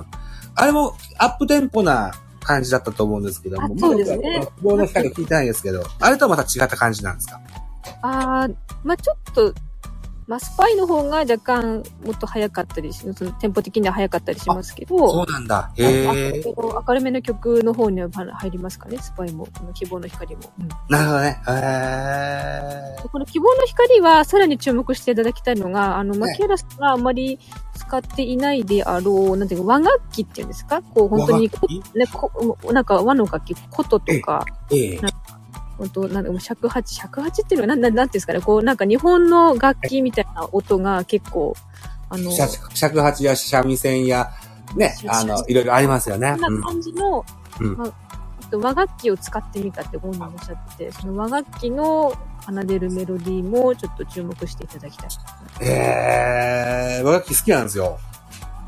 ん。あれもアップテンポな感じだったと思うんですけども、あそうですねまだ希望の光聞いてないんですけど、あれとはまた違った感じなんですか？あー、まあちょっと、まあスパイの方が若干もっと早かったりし、そのテンポ的には早かったりしますけど、そうなんだ。へえ。あ明るめの曲の方には入りますかね、スパイも、この希望の光も。うんなるほどね。へえ。この希望の光はさらに注目していただきたいのが、あの、マキアラさんがあまり使っていないであろう、なんていうか和楽器っていうんですか？こう、本当にね、こなんか和の楽器、琴とか、ええ。本当なんかもう尺八、尺八っていうのは、な？ん、なんていうんですかね、こう、なんか日本の楽器みたいな音が結構、あの、尺尺八や三味線や、ね、あの、いろいろありますよね。こんな感じの、うんまあ和楽器を使ってみたって本人もおっしゃってて、その和楽器の奏でるメロディーもちょっと注目していただきたい。へえ。和楽器好きなんですよ。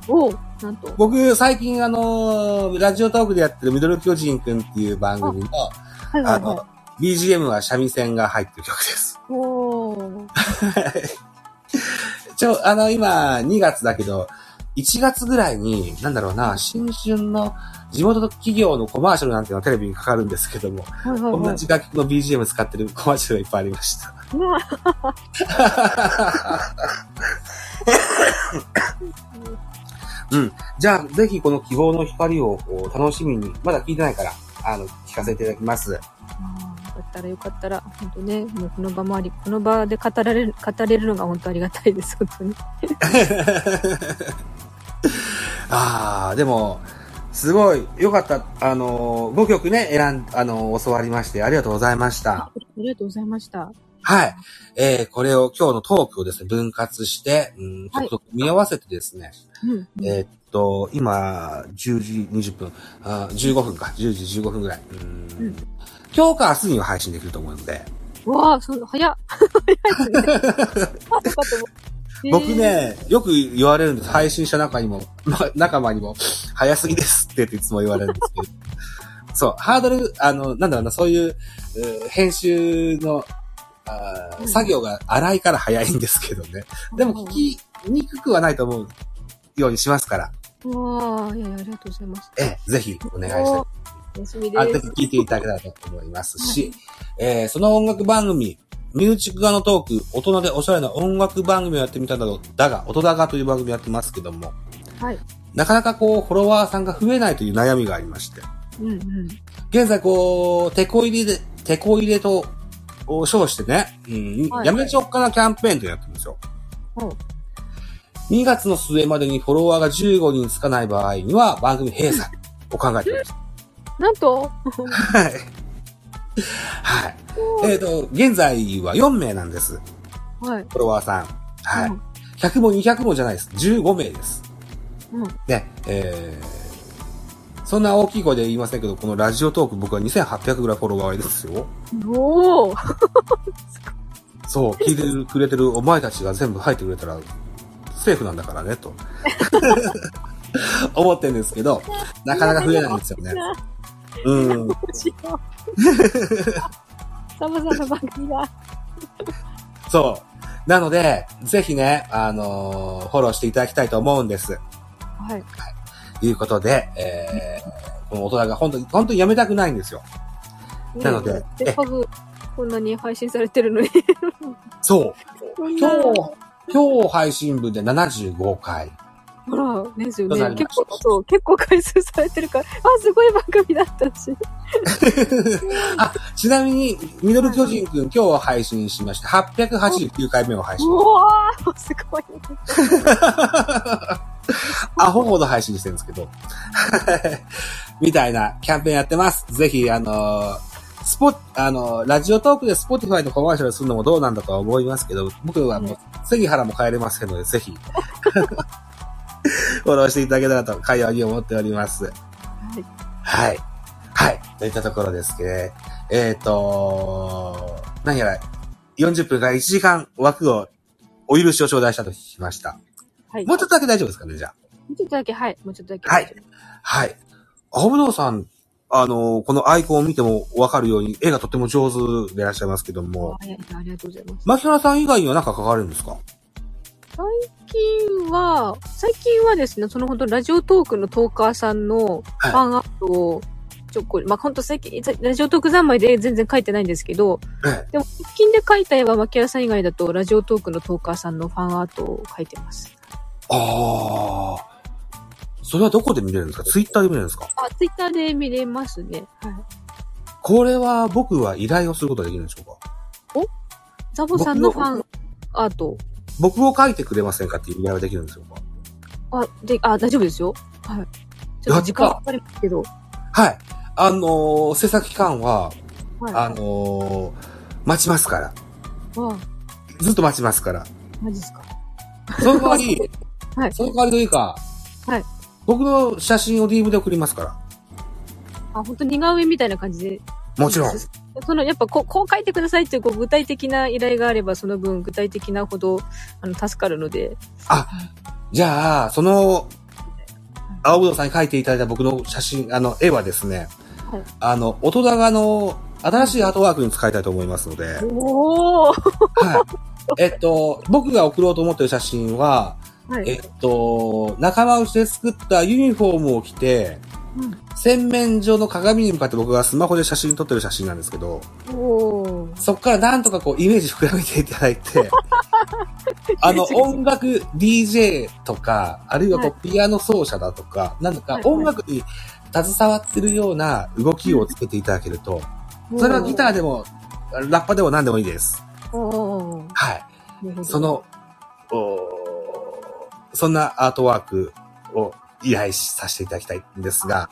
おおなんと。僕、最近あの、ラジオトークでやってるミドル巨人くんっていう番組の、はいはいはあの、BGM は三味線が入ってる曲です。い。おーちょ、あの、今、2月だけど、1月ぐらいに、なんだろうな、新春の地元企業のコマーシャルなんていうのがテレビにかかるんですけども、はいはいはい。同じ楽器の BGM 使ってるコマーシャルがいっぱいありました。<laughs> うん。じゃあ、ぜひこの希望の光を楽しみに、まだ聞いてないから、あの、聞かせていただきます。ったらよかったら、本当ね、もうこの場もあり、この場で語られる、語れるのが本当ありがたいです、本当に。<laughs> ああ、でも、すごい、よかった。あの、5曲ね、選ん、あの、教わりまして、ありがとうございました。ありがとうございました。はい。えー、これを今日のトークをですね、分割して、うん、ちょはいっと見合わせてですね、うん。えーっと、今、10時20分、あー15分か、10時15分ぐらい。うんうん今日か明日には配信できると思うので、うわあ、その、早っ。早いですね。<laughs> 僕、ね、よく言われるんです。配信者仲にも、ま <laughs> 仲間にも、早すぎですってっていつも言われるんですけど。<laughs> そう、ハードル、あの、なんだろうな、そういう、うー編集の、あーうん作業が荒いから早いんですけどね。でも聞きにくくはないと思うようにしますから。うわあ、いやいや、ありがとうございます。ええ、ぜひお願いしたい。楽しみであ、ぜす。ひ聞いていただけたらと思いますし、えーその音楽番組、ミュージック側のトーク、大人でおしゃれな音楽番組をやってみただろう、だが、音だがという番組やってますけども、はい。なかなかこう、フォロワーさんが増えないという悩みがありまして、うんうん。現在こう、手こ入れで、手こ入れと、を称してね、うん、はいやめちゃおっかなキャンペーンとやってるんですよ。ほう2月の末までにフォロワーが15人つかない場合には番組閉鎖を考えています。なんと？はい。はい。えっ、と、現在は4名なんです。はい。フォロワーさん。はい。うん100も200もじゃないです。15名です。うん。ね、えー、そんな大きい声で言いませんけど、このラジオトーク僕は2800ぐらいフォロワーですよ。おおそう、聞いてるくれてるお前たちが全部入ってくれたら、セーフなんだからね、と。<laughs> 思ってるんですけど、なかなか増えないんですよね。うん。どうしよう。サボさんの番組だ。そう。なので、ぜひね、あのーフォローしていただきたいと思うんです。はい。ということで、えー、この大人が本当に、本当にやめたくないんですよ。なのでねせっかくこんなに配信されてるのに。そう。<laughs> 今今日、今日配信分で75回。ほら、ですよね。結構、そう、結構回数されてるから、あ、すごい番組だったし。<laughs> あ、ちなみに、ミドル巨人くん今日配信しました。889回目を配信う。わー、すごい。<laughs> アホほど配信してるんですけど。<laughs> みたいなキャンペーンやってます。ぜひ、あのースポあのーラジオトークでスポティファイのコマーシャルするのもどうなんだとは思いますけど、僕はもう、背に腹も変えれませんので、ぜひ、フォローしていただけたらと、幸いに思っております。はい。はい。はい。といったところですけど、えっ、と何やら、40分から1時間枠を、お許しを頂戴したと聞きました。はい。もうちょっとだけ大丈夫ですかね、じゃあ。もうちょっとだけ、はい。もうちょっとだけ。はい。はい。青ぶどうさん、あの、このアイコンを見てもわかるように、絵がとても上手でいらっしゃいますけども、はい。ありがとうございます。牧原さん以外には何か関わるんですか？最近は、最近はですね、その本当ラジオトークのトーカーさんのフはいァンアートを、ちょこまあ、本当最近、ラジオトーク三昧で全然書いてないんですけど、ええ。でも、直近で書いた絵は、牧原さん以外だと、ラジオトークのトーカーさんのファンアートを書いてます。ああ。それはどこで見れるんですか？ツイッターで見れるんですか？あ、ツイッターで見れますね。はい。これは僕は依頼をすることができるんでしょうか？ザボさんのファンアート。僕を書いてくれませんかっていう依頼はできるんでしょうかあ、で、あ、大丈夫ですよ。はい。ちょっと時間かかりますけど。はい。あのー制作期間は、はい。あのー待ちますから。あ、ずっと待ちますから。マジですか。その代わり、<laughs> はいその代わりというか、はい。僕の写真を DM で送りますから。あ、本当似顔絵みたいな感じで。もちろん。<laughs> その、やっぱこう、こう書いてくださいっていう、こう、具体的な依頼があれば、その分、具体的なほど、あの、助かるので。じゃあ、その、青ぶどうさんに描いていただいた僕の写真、あの、絵はですね、はいあの、音高の新しいアートワークに使いたいと思いますので、おーはい。えっと、僕が送ろうと思ってる写真は、はい。えっと、仲間内で作ったユニフォームを着て、うん洗面所の鏡に向かって僕がスマホで写真撮ってる写真なんですけど、そこからなんとかこうイメージ膨らめていただいて、<laughs> あの音楽 DJ とか、あるいはこはうピアノ奏者だとか、なんとかはい音楽に携わってるような動きをつけていただけると、それはギターでも、ラッパでも何でもいいです。はい。そ、の、おそんなアートワークを依頼させていただきたいんですが、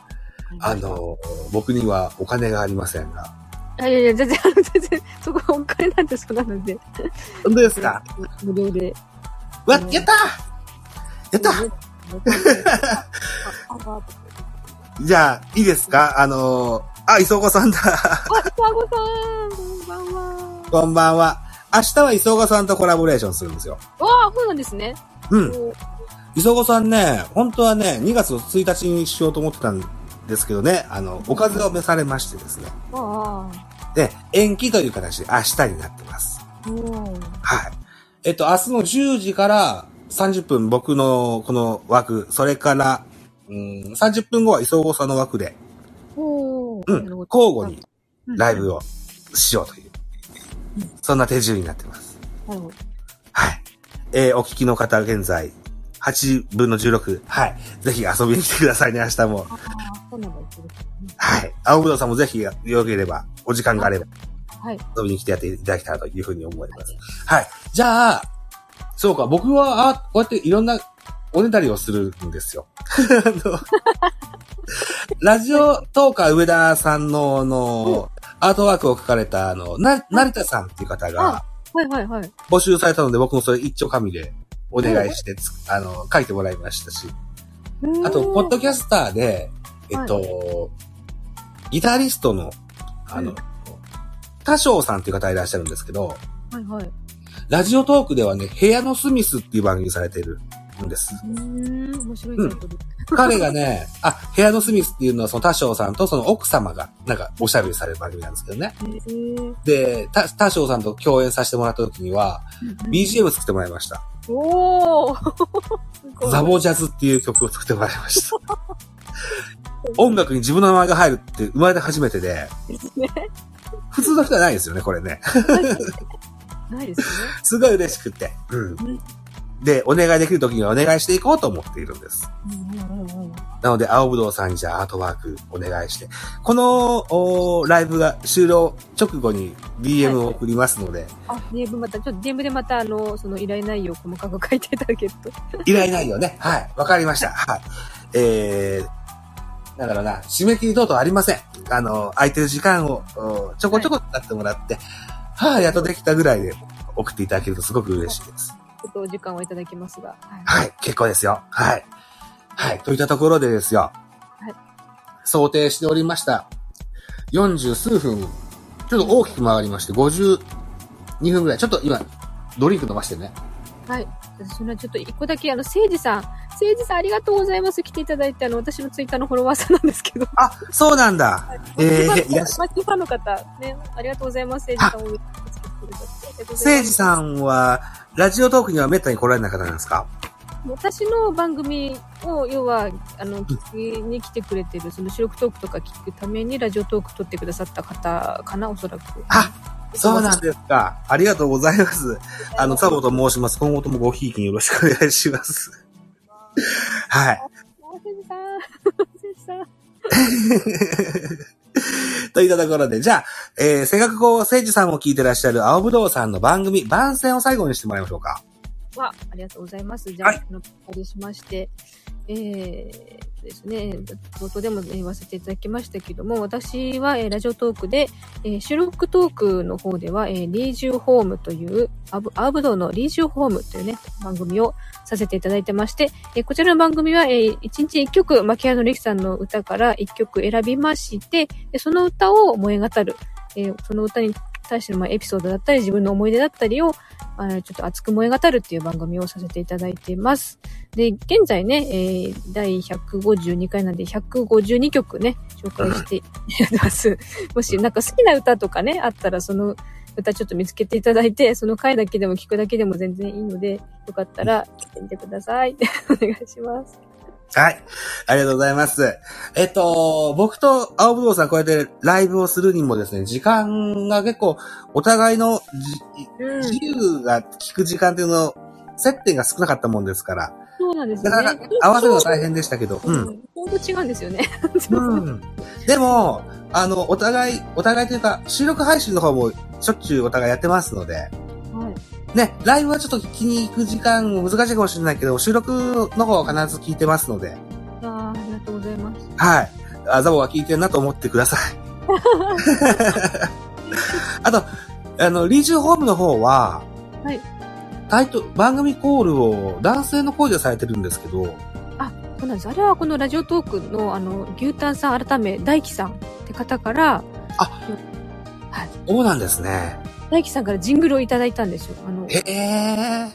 あの、僕にはお金がありませんが。いやいや、全然、全然、そこお金なんてそうなので。本当ですか？無料で。わ、やったやったああ <laughs> じゃあ、いいですか？あのあ、磯子さんだ。あ、双子さん、こんばんは。こんばんは。明日は磯子さんとコラボレーションするんですよ。わあ、そうなんですね。うん。お磯子さんね、本当はね、2月1日にしようと思ってたんですけどね、あの、おかずを召されましてですね。あで、延期という形で明日になってます。はい。えっと、明日の10時から30分僕のこの枠、それから、うん、30分後は磯子さんの枠で、うん、交互にライブを。をしようという、そんな手順になってます。はい。えーお聞きの方、現在、8分の16。はい。ぜひ遊びに来てくださいね、明日も。はい。青ぶどうさんもぜひ、よければ、お時間があれば、はい。遊びに来てやっていただけたらというふうに思います。はい。じゃあ、そうか、僕は、あ、こうやっていろんなおねだりをするんですよ。<laughs> ラジオトーカー上田さんの、あの、アートワークを書かれた、あの、な、成田さんっていう方がはいはいはい。募集されたので、僕もそれ一丁紙でお願いしてつ、あの、書いてもらいましたし。あと、ポッドキャスターで、えっと、ギタリストの、あのうん、多少さんっていう方いらっしゃるんですけど、はいはい。ラジオトークではね、部屋のスミスっていう番組されてるんです。うーん、面白いタイトル。彼がね、あ、部屋のスミスっていうのはその多少さんとその奥様が、なんかおしゃべりされる番組なんですけどね。で、た多少さんと共演させてもらった時には、BGM 作ってもらいました。おーすごいザボジャズっていう曲を作ってもらいました。<laughs> 音楽に自分の名前が入るって生まれて初めてで、ですね。普通の人はないですよね、これね。ないですね。<laughs> すごい嬉しくて。うん。で、お願いできる時にはお願いしていこうと思っているんです。なので、青ぶどうさんにじゃあアートワークお願いして。この、おライブが終了直後に DM を送りますので、あ、DM また、ちょっと DM でまた、あの、その依頼内容を細かく書いていただけると。依頼内容ね。はい。わかりました。はい。えー、だろうな、締め切り等々ありません。あの、空いてる時間をおちょこちょこ使ってもらって、はあ、やっとできたぐらいで送っていただけるとすごく嬉しいです。ちょっとお時間をいただきますが。はい。はい、結構ですよ。はい。はい、といったところでですよ。はい想定しておりました。40数分、ちょっと大きく回りまして、52分ぐらい。ちょっと今、ドリンク飲ましてね。はい。それはちょっと一個だけ、あの、せいじさん。せいじさんありがとうございます。来ていただいて、あの、私のツイッターのフォロワーさんなんですけど。あ、そうなんだ。えーいらっしゃマッチファンの方、ね、ありがとうございます。せいじさんを見つけてくださって。せい。さんは、ラジオトークにはめったに来られない方なんですか？私の番組を、要は、あの、聞きに来てくれてる、その収録トークとか聞くためにラジオトーク撮ってくださった方かな、おそらく。あそうなんですか。ありがとうございます。あの、サボと申します。今後ともごひいきによろしくお願いします。はい。せいじさん。せいじさん。<laughs> <laughs> といったところで、じゃあ、えー、せっかくこう、せいじさんも聞いてらっしゃる青ぶどうさんの番組、番宣を最後にしてもらいましょうか。は、ありがとうございます。じゃあ、お借りしまして、えーですね、冒頭でも、ね、言わせていただきましたけども、私は、えーラジオトークで、えー収録トークの方では、えーリージュホームという、アブアーブドウのリージュホームというね、番組をさせていただいてまして、えーこちらの番組は、えー、1日1曲、牧原のりきさんの歌から1曲選びまして、でその歌を燃え語る、えーその歌に対してのまあエピソードだったり、自分の思い出だったりを、あのちょっと熱く燃え語るっていう番組をさせていただいています。で、現在ね、えー第152回なんで152曲ね、紹介しています。<laughs> もしなんか好きな歌とかね、あったらその歌ちょっと見つけていただいて、その回だけでも聞くだけでも全然いいので、よかったら聞いてみてください。<laughs> お願いします。はい。ありがとうございます。えっと、僕と青ぶどうさんこうやってライブをするにもですね、時間が結構、お互いのじうん。自由が聞く時間っていうの、接点が少なかったもんですから、そうなんですよねなかなか。合わせるのは大変でしたけど、うん。ん。ほんと違うんですよね。うん。でも、あの、お互い、お互いというか、収録配信の方もしょっちゅうお互いやってますので、はい。ね、ライブはちょっと聞きに行く時間も難しいかもしれないけど、収録の方は必ず聞いてますので、あーありがとうございます。はい。あザボが聞いてるなと思ってください。<laughs> あと、あの、リージュホームの方は、はい。タイト、番組コールを男性の声でされてるんですけど、そうなんです。あれはこのラジオトークの、あの、牛タンさん改め、大輝さんって方から、そうなんですね。大輝さんからジングルをいただいたんですよ。あの、へえ。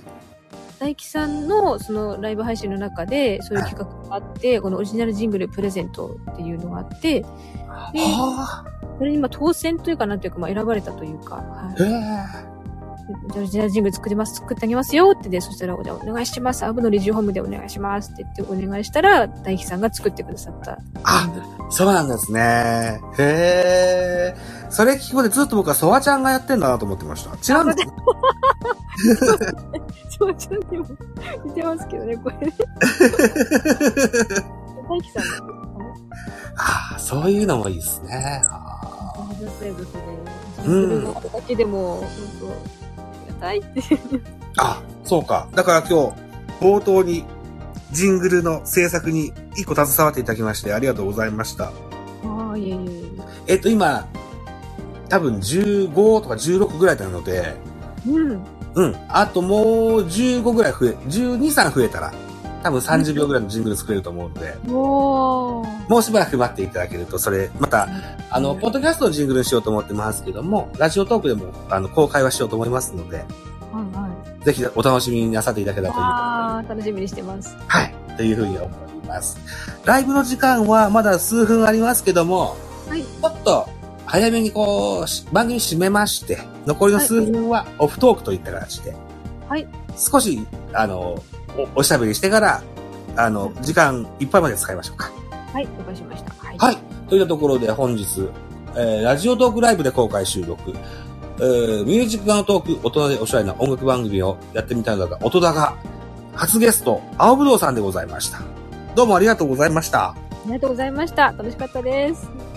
大輝さんのそのライブ配信の中で、そういう企画があって、このオリジナルジングルプレゼントっていうのがあって、ではそれに今当選というかなんというか、まあ選ばれたというか、はいえ。じゃあオリジナルジングル作ります、作ってあげますよってで、そしたら、じゃあお願いします。アブのレジホームでお願いしますって言ってお願いしたら、大輝さんが作ってくださった。あ、そうなんですね。へえ。それ聞くまでずっと僕はソワちゃんがやってんだなと思ってました。違うんですね。そう、ちょっとにも似てますけどね、これ。大輝さんああ、そういうのもいいですね。あありがたいですね。ジングルがあるだけでも、本当ありがたいって。あ、そうか。だから今日、冒頭に、ジングルの制作に一個携わっていただきまして、ありがとうございました。ああ、いえいえいえ。えっと、今、多分15とか16ぐらいなので、うん。うん。あともう15ぐらい増え、12、3増えたら、多分30秒ぐらいのジングル作れると思うんで。もうしばらく待っていただけると、それ、また、あの、ポッドキャストのジングルにしようと思ってますけども、ラジオトークでも、あの、公開はしようと思いますので、はいはい。ぜひお楽しみになさっていただけたらというああ、楽しみにしてます。はい。というふうに思います。ライブの時間はまだ数分ありますけども、はい。ちょっと、早めにこうし、番組締めまして、残りの数分はオフトークといった形で、はい。少し、あの、おおしゃべりしてから、あの、時間いっぱいまで使いましょうか。はい、了解しました。はい。はい。といったところで本日、えーラジオトークライブで公開収録、えーミュージックガントーク、大人でおしゃれな音楽番組をやってみたのが、音だが、初ゲスト、青ぶどうさんでございました。どうもありがとうございました。ありがとうございました。楽しかったです。